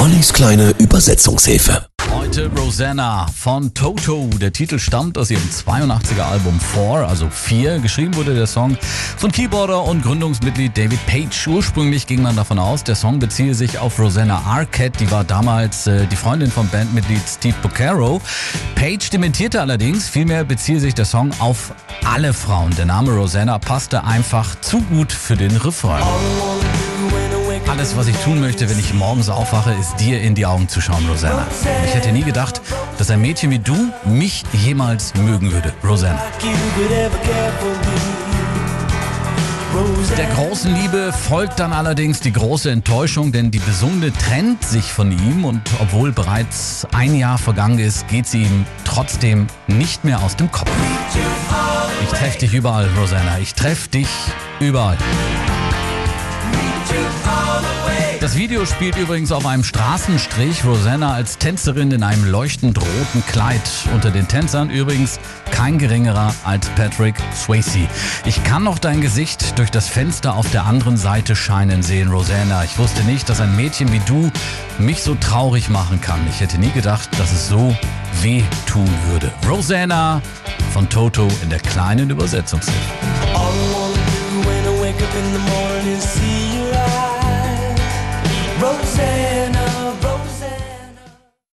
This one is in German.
Ollis kleine Übersetzungshilfe. Heute Rosanna von Toto. Der Titel stammt aus ihrem 82er Album 4, also 4. Geschrieben wurde der Song von Keyboarder und Gründungsmitglied David Page. Ursprünglich ging man davon aus, der Song beziehe sich auf Rosanna Arquette. Die war damals äh, die Freundin von Bandmitglied Steve Boccaro. Page dementierte allerdings, vielmehr beziehe sich der Song auf alle Frauen. Der Name Rosanna passte einfach zu gut für den Refrain. Alles, was ich tun möchte, wenn ich morgens aufwache, ist dir in die Augen zu schauen, Rosanna. Ich hätte nie gedacht, dass ein Mädchen wie du mich jemals mögen würde, Rosanna. Der großen Liebe folgt dann allerdings die große Enttäuschung, denn die Besungene trennt sich von ihm und obwohl bereits ein Jahr vergangen ist, geht sie ihm trotzdem nicht mehr aus dem Kopf. Ich treffe dich überall, Rosanna. Ich treffe dich überall. Das Video spielt übrigens auf einem Straßenstrich. Rosanna als Tänzerin in einem leuchtend roten Kleid. Unter den Tänzern übrigens kein geringerer als Patrick Swayze. Ich kann noch dein Gesicht durch das Fenster auf der anderen Seite scheinen sehen, Rosanna. Ich wusste nicht, dass ein Mädchen wie du mich so traurig machen kann. Ich hätte nie gedacht, dass es so weh tun würde. Rosanna von Toto in der kleinen Übersetzungshilfe. say